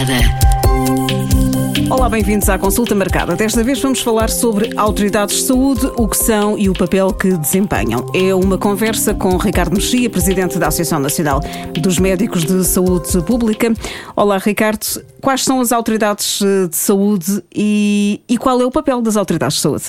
marcada. Olá, bem-vindos à Consulta Marcada. Desta vez vamos falar sobre autoridades de saúde, o que são e o papel que desempenham. É uma conversa com Ricardo Mexia, presidente da Associação Nacional dos Médicos de Saúde Pública. Olá, Ricardo. Quais são as autoridades eh, de saúde e, e qual é o papel das autoridades de saúde?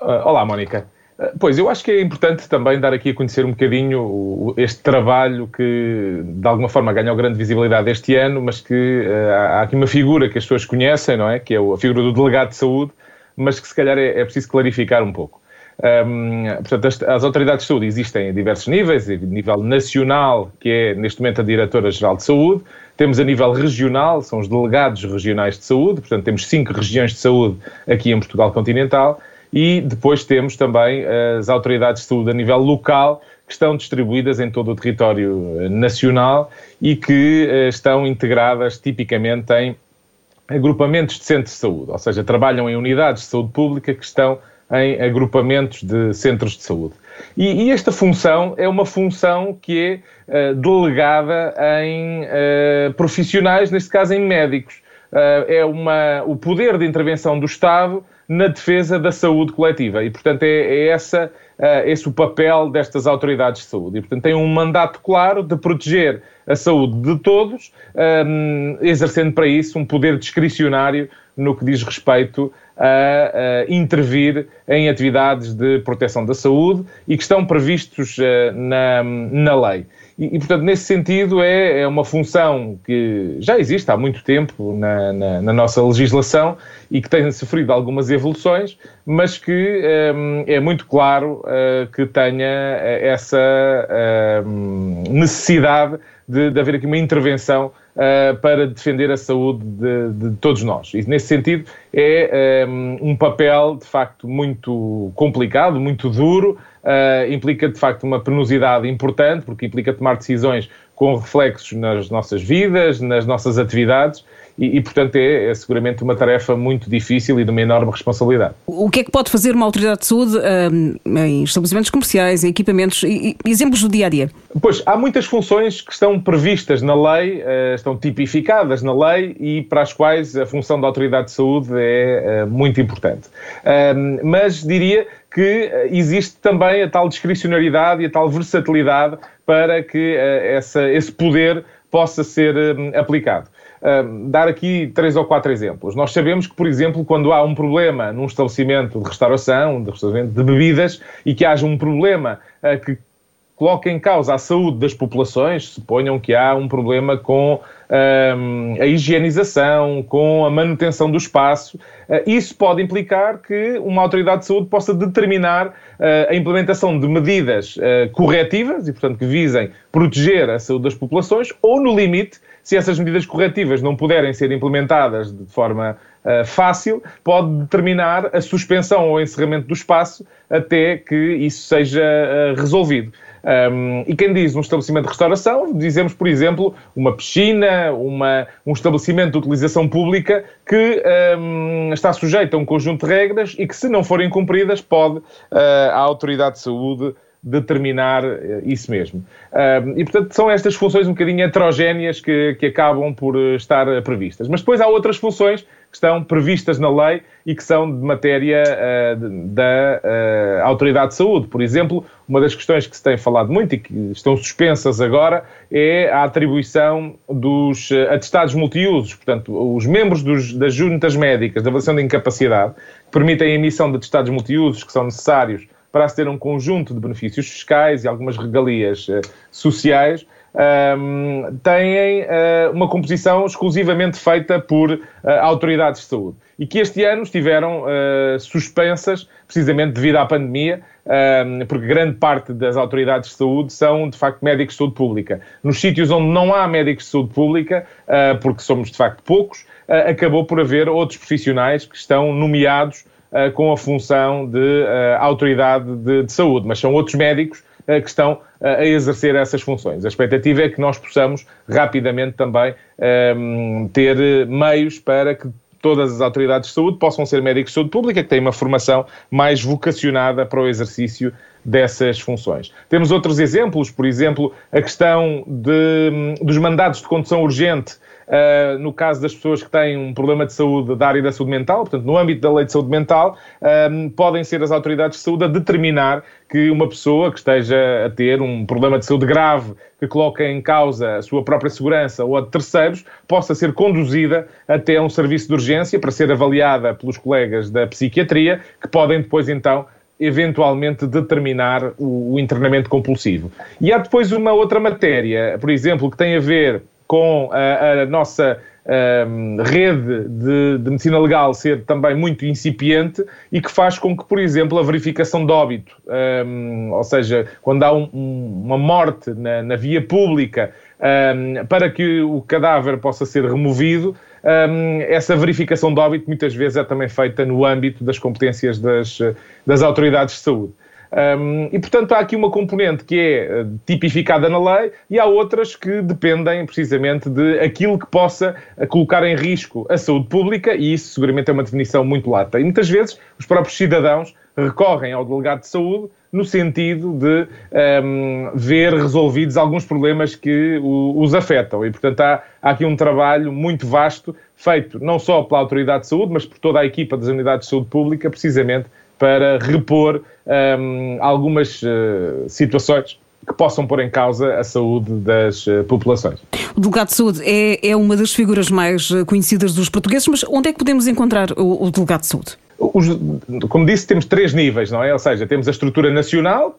Olá, Mónica. Eh, pois, eu acho que é importante também dar aqui a conhecer um bocadinho este trabalho que, de alguma forma, ganhou grande visibilidade este ano, mas que uh, há aqui uma figura que as pessoas conhecem, não é? Que é a figura do delegado de saúde, mas que se calhar é, é preciso clarificar um pouco. Um, portanto, as, as, autoridades de saúde existem a diversos níveis, a nível nacional, que é neste momento a Diretora-Geral de Saúde, temos a nível regional, são os delegados regionais de saúde, portanto, temos cinco regiões de saúde aqui em Portugal continental, e depois temos também as autoridades de saúde a nível local, que estão distribuídas em todo o território eh, nacional e que eh, estão integradas tipicamente em agrupamentos de centros de saúde, ou seja, trabalham em unidades de saúde pública que estão em agrupamentos de centros de saúde. E, e esta função é uma função que é uh, delegada em uh, profissionais, neste caso em médicos. Uh, é uma, o poder de intervenção do Estado na defesa da saúde coletiva. E, portanto, é, é essa, uh, esse o papel destas autoridades de saúde. E, portanto, tem um mandato claro de proteger a saúde de todos, um, exercendo para isso um poder discricionário no que diz respeito a, a, intervir em atividades de proteção da saúde e que estão previstos uh, na, na lei. E, e, portanto, nesse sentido, é, é, uma função que já existe há muito tempo na, na, na nossa legislação e que tem sofrido algumas evoluções, mas que um, é muito claro uh, que tenha eh, essa uh, necessidade de, de haver aqui uma intervenção uh, para defender a saúde de, de, todos nós. E nesse sentido é um, um, papel de facto muito complicado, muito duro, uh, implica de facto uma penosidade importante, porque implica tomar decisões com reflexos nas nossas vidas, nas nossas atividades e, e, portanto, é, é, seguramente uma tarefa muito difícil e de uma enorme responsabilidade. O que é que pode fazer uma autoridade de saúde um, em estabelecimentos comerciais, em equipamentos, e, e, exemplos do dia a dia? Pois, há muitas funções que estão previstas na lei, uh, estão tipificadas na lei e para as quais a função da autoridade de saúde é uh, muito importante. Uh, mas diria que existe também a tal discricionariedade e a tal versatilidade para que essa, esse poder possa ser aplicado dar aqui três ou quatro exemplos. Nós sabemos que, por exemplo, quando há um problema num estabelecimento de restauração, de restaurante de bebidas, e que haja um problema uh, que coloque em causa a saúde das populações, suponham que há um problema com um, a higienização, com a manutenção do espaço, uh, isso pode implicar que uma autoridade de saúde possa determinar uh, a implementação de medidas uh, corretivas e, portanto, que visem proteger a saúde das populações, ou, no limite, se essas medidas corretivas não puderem ser implementadas de forma fácil, pode determinar a suspensão ou encerramento do espaço até que isso seja resolvido. Um, e quem diz um estabelecimento de restauração, dizemos, por exemplo, uma piscina, uma, um estabelecimento de utilização pública que um, está sujeito a um conjunto de regras e que, se não forem cumpridas, pode uh, a autoridade de saúde determinar eh, isso mesmo. e, portanto, são estas funções um bocadinho heterogéneas que, que acabam por eh, estar eh, previstas. Mas depois há outras funções que estão previstas na lei e que são de matéria da Autoridade de Saúde. Por exemplo, uma das questões que se tem falado muito e que estão suspensas agora é a atribuição dos atestados multiusos. Portanto, os membros dos, das juntas médicas de avaliação de incapacidade que permitem a emissão de atestados multiusos que são necessários para se ter um conjunto de benefícios fiscais e algumas regalias uh, sociais, um, têm uh, uma composição exclusivamente feita por uh, autoridades de saúde. E que este ano estiveram uh, suspensas, precisamente devido à pandemia, porque grande parte das autoridades de saúde são, de facto, médicos de saúde pública. Nos sítios onde não há médicos de saúde pública, porque somos, de facto, poucos, acabou por haver outros profissionais que estão nomeados uh, com a função de uh, autoridade de, de, saúde, mas são outros médicos uh, que estão a exercer essas funções. A expectativa é que nós possamos rapidamente também ehm, ter meios para que todas as autoridades de saúde possam ser médicos de saúde pública, que têm uma formação mais vocacionada para o exercício dessas funções. Temos outros exemplos, por exemplo, a questão de, dos mandados de condução urgente Uh, no caso das pessoas que têm um problema de saúde da área da saúde mental, portanto, no âmbito da lei de saúde mental, uh, podem ser as autoridades de saúde a determinar que uma pessoa que esteja a ter um problema de saúde grave, que coloca em causa a sua própria segurança ou a de terceiros, possa ser conduzida até um serviço de urgência para ser avaliada pelos colegas da psiquiatria, que podem depois então eventualmente determinar o, o internamento compulsivo. E há depois uma outra matéria, por exemplo, que tem a ver com a, a nossa um, rede de, de, medicina legal ser também muito incipiente e que faz com que, por exemplo, a verificação de óbito, um, ou seja, quando há um, uma morte na, na via pública, para que o cadáver possa ser removido, essa verificação de óbito muitas vezes é também feita no âmbito das competências das, das autoridades de saúde. Um, e, portanto, há aqui uma componente que é eh, tipificada na lei e há outras que dependem precisamente de aquilo que possa eh, colocar em risco a saúde pública e isso seguramente é uma definição muito lata. E muitas vezes os próprios cidadãos recorrem ao delegado de saúde no sentido de um, ver resolvidos alguns problemas que o, os afetam. E, portanto, há, há, aqui um trabalho muito vasto feito não só pela Autoridade de Saúde, mas por toda a equipa das Unidades de Saúde Pública, precisamente para repor um, algumas uh, situações que possam pôr em causa a saúde das uh, populações. O delegado de saúde é, é uma das figuras mais eh, conhecidas dos portugueses, mas onde é que podemos encontrar o, o delegado de saúde? Os, como disse, temos três níveis, não é? Ou seja, temos a estrutura nacional,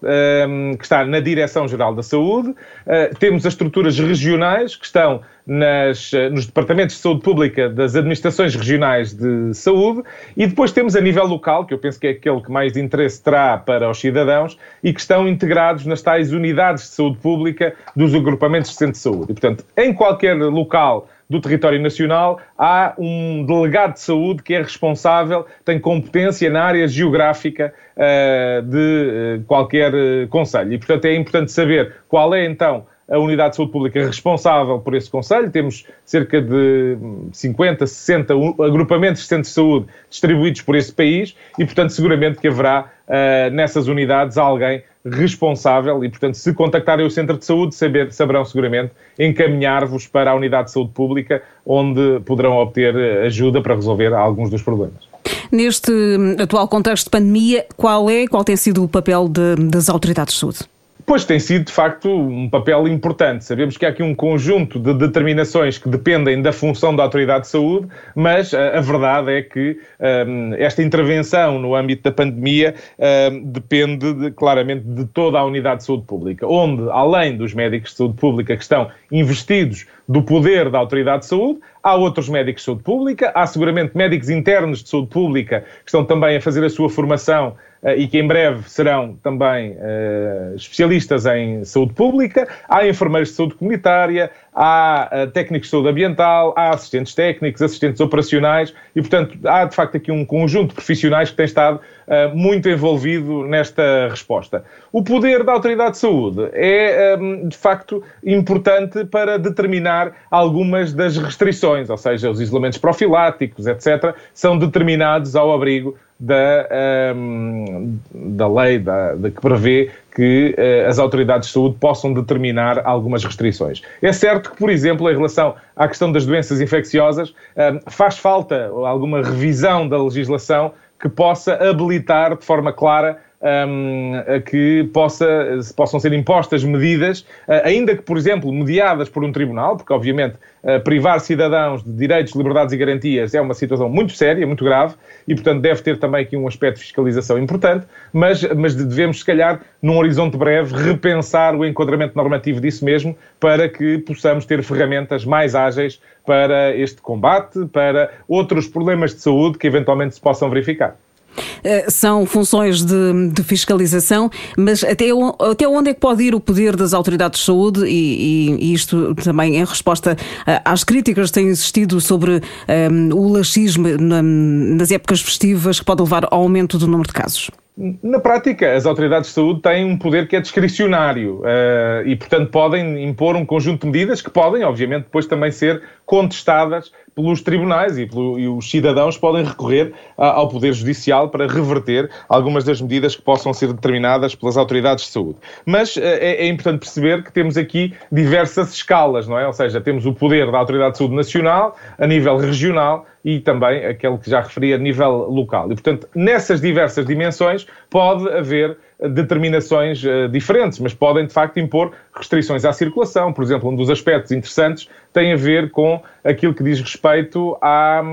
um, que está na Direção-Geral da Saúde, uh, temos as estruturas regionais, que estão nas, uh, nos departamentos de saúde pública das administrações regionais de saúde, e depois temos a nível local, que eu penso que é aquele que mais interesse terá para os cidadãos, e que estão integrados nas tais unidades de saúde pública dos agrupamentos de centro de saúde. E, portanto, em qualquer local do território nacional, há um delegado de saúde que é responsável, tem competência na área geográfica uh, de uh, qualquer uh, conselho. E, portanto, é importante saber qual é, então, a unidade de saúde pública responsável por esse Conselho. Temos cerca de 50, 60 agrupamentos de centros de saúde distribuídos por esse país e, portanto, seguramente que haverá uh, nessas unidades alguém responsável e, portanto, se contactarem o centro de saúde, saber, saberão seguramente encaminhar-vos para a unidade de saúde pública, onde poderão obter ajuda para resolver alguns dos problemas. Neste atual contexto de pandemia, qual é, qual tem sido o papel de, das autoridades de saúde? Pois tem sido, de facto, um papel importante. Sabemos que há aqui um conjunto de determinações que dependem da função da Autoridade de Saúde, mas a, a verdade é que um, esta intervenção no âmbito da pandemia um, depende de, claramente de toda a unidade de saúde pública, onde, além dos médicos de saúde pública que estão investidos do poder da Autoridade de Saúde, há outros médicos de saúde pública, há seguramente médicos internos de saúde pública que estão também a fazer a sua formação eh, e que em breve serão também uh, especialistas em saúde pública, há enfermeiros de saúde comunitária, há uh, técnicos de saúde ambiental, há assistentes técnicos, assistentes operacionais e, portanto, há de facto aqui um conjunto de profissionais que tem estado uh, muito envolvido nesta resposta. O poder da Autoridade de Saúde é, um, de facto, importante para determinar algumas das restrições, ou seja, os isolamentos profiláticos, etc., são determinados ao abrigo da, um, da lei da, da, que prevê que uh, as autoridades de saúde possam determinar algumas restrições. É certo que, por exemplo, em relação à questão das doenças infecciosas, um, faz falta alguma revisão da legislação que possa habilitar de forma clara um, que possa, possam ser impostas medidas, uh, ainda que, por exemplo, mediadas por um tribunal, porque obviamente uh, privar cidadãos de direitos, liberdades e garantias é uma situação muito séria, muito grave, e portanto deve ter também aqui um aspecto de fiscalização importante, mas, mas devemos, se calhar, num horizonte breve, repensar o enquadramento normativo disso mesmo, para que possamos ter ferramentas mais ágeis para este combate, para outros problemas de saúde que eventualmente se possam verificar. Eh, são funções de, de, fiscalização, mas até, até onde é que pode ir o poder das autoridades de saúde e, e isto também em resposta eh, às críticas que têm existido sobre um, eh, o laxismo nas épocas festivas que pode levar ao aumento do número de casos? Na prática, as autoridades de saúde têm um poder que é discricionário uh, e, portanto, podem impor um conjunto de medidas que podem, obviamente, depois também ser contestadas pelos tribunais e, pelo, e os cidadãos podem recorrer a, ao Poder Judicial para reverter algumas das medidas que possam ser determinadas pelas autoridades de saúde. Mas é, é importante perceber que temos aqui diversas escalas, não é? Ou seja, temos o poder da Autoridade de Saúde Nacional, a nível regional, e também aquele que já referi a nível local. E, portanto, nessas diversas dimensões pode haver determinações uh, diferentes, mas podem de facto impor restrições à circulação. Por exemplo, um dos aspectos interessantes tem a ver com aquilo que diz respeito à,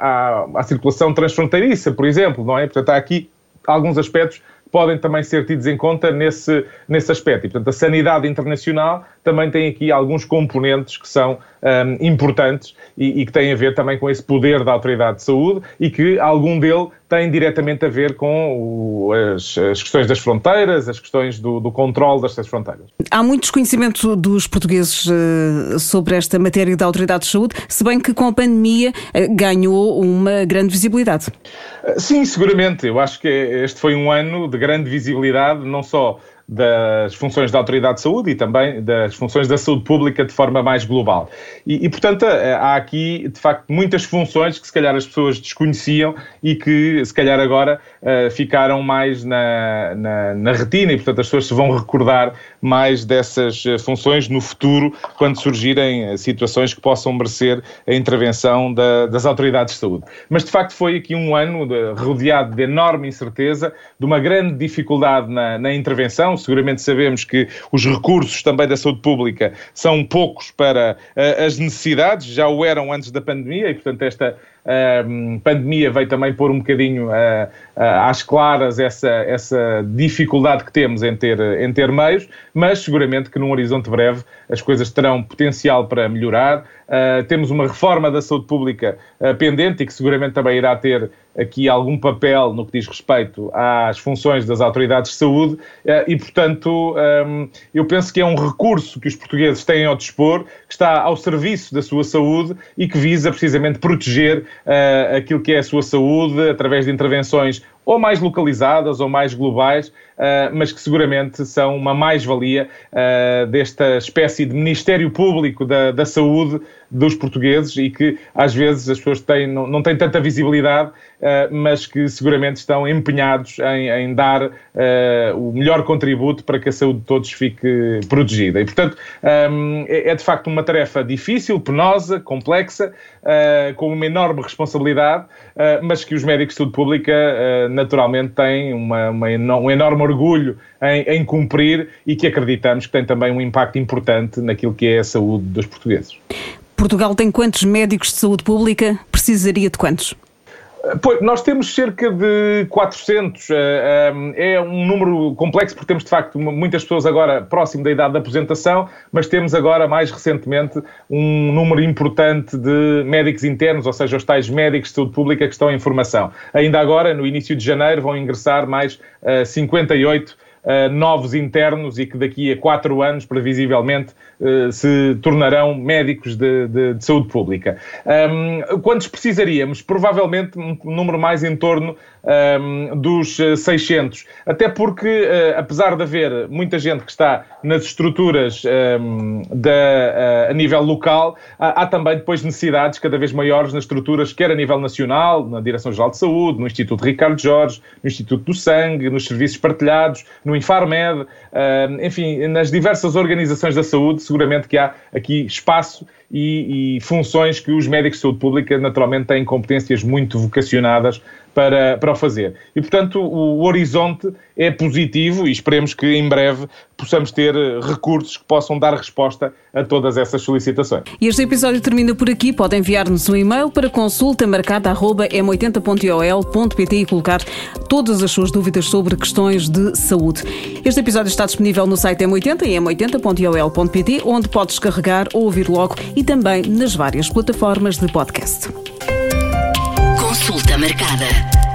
à, à circulação transfronteiriça, por exemplo, não é? Portanto, há aqui alguns aspectos podem também ser tidos em conta nesse, nesse aspecto. E, portanto, a sanidade internacional também tem aqui alguns componentes que são um, importantes e, e, que têm a ver também com esse poder da autoridade de saúde e que algum dele tem diretamente a ver com o, as, as, questões das fronteiras, as questões do, do controle destas fronteiras. Há muito desconhecimento dos portugueses uh, sobre esta matéria da autoridade de saúde, se bem que com a pandemia uh, ganhou uma grande visibilidade. Uh, sim, seguramente. Eu acho que este foi um ano de grande visibilidade, não só das funções da Autoridade de Saúde e também das funções da saúde pública de forma mais global. E, e, portanto, eh, há aqui, de facto, muitas funções que se calhar as pessoas desconheciam e que, se calhar, agora uh, ficaram mais na, na, na, retina e, portanto, as pessoas se vão recordar mais dessas eh, funções no futuro, quando surgirem situações que possam merecer a intervenção da, das autoridades de saúde. Mas, de facto, foi aqui um ano de, rodeado de enorme incerteza, de uma grande dificuldade na, na intervenção, seguramente sabemos que os recursos também da saúde pública são poucos para uh, as necessidades, já o eram antes da pandemia e, portanto, esta uh, pandemia veio também pôr um bocadinho uh, às claras essa, essa dificuldade que temos em ter, em ter meios, mas seguramente que num horizonte breve as coisas terão potencial para melhorar. temos uma reforma da saúde pública pendente e que seguramente também irá ter aqui algum papel no que diz respeito às funções das autoridades de saúde e, portanto, eu penso que é um recurso que os portugueses têm ao dispor, que está ao serviço da sua saúde e que visa precisamente proteger uh, aquilo que é a sua saúde através de intervenções ou mais localizadas ou mais globais, uh, mas que seguramente são uma mais-valia uh, desta espécie de Ministério Público da, da, Saúde dos portugueses e que às vezes as pessoas têm, não, não têm tanta visibilidade, uh, mas que seguramente estão empenhados em, em dar o melhor contributo para que a saúde de todos fique protegida. E, portanto, um, é, é, de facto uma tarefa difícil, penosa, complexa, com uma enorme responsabilidade, mas que os médicos de saúde pública naturalmente têm uma, uma, um enorme orgulho em, em cumprir e que acreditamos que tem também um impacto importante naquilo que é a saúde dos portugueses. Portugal tem quantos médicos de saúde pública? Precisaria de quantos? Pois, nós temos cerca de 400. Eh, eh, é um número complexo porque temos, de facto, muitas pessoas agora próximo da idade da aposentação, mas temos agora, mais recentemente, um número importante de médicos internos, ou seja, os tais médicos de saúde pública que estão em formação. Ainda agora, no início de janeiro, vão ingressar mais 58 uh, novos internos e que daqui a quatro anos, previsivelmente, uh, se tornarão médicos de, de, de saúde pública. Um, quantos precisaríamos? Provavelmente um número mais em torno um, dos 600. Até porque, uh, apesar de haver muita gente que está nas estruturas um, da, a nível local, há, há, também depois necessidades cada vez maiores nas estruturas, quer a nível nacional, na Direção-Geral de Saúde, no Instituto Ricardo Jorge, no Instituto do Sangue, nos serviços partilhados, no Infarmed, uh, enfim, nas diversas organizações da saúde, seguramente que há aqui espaço e, e, funções que os médicos de saúde pública naturalmente têm competências muito vocacionadas para, para o fazer. E, portanto, o, horizonte é positivo e esperemos que em breve possamos ter recursos que possam dar resposta a todas essas solicitações. E este episódio termina por aqui. Pode enviar-nos um e-mail para consulta m80.ol.pt e colocar todas as suas dúvidas sobre questões de saúde. Este episódio está disponível no site M80 e m80.ol.pt, onde pode descarregar ou ouvir logo e também nas várias plataformas de podcast. Consulta marcada.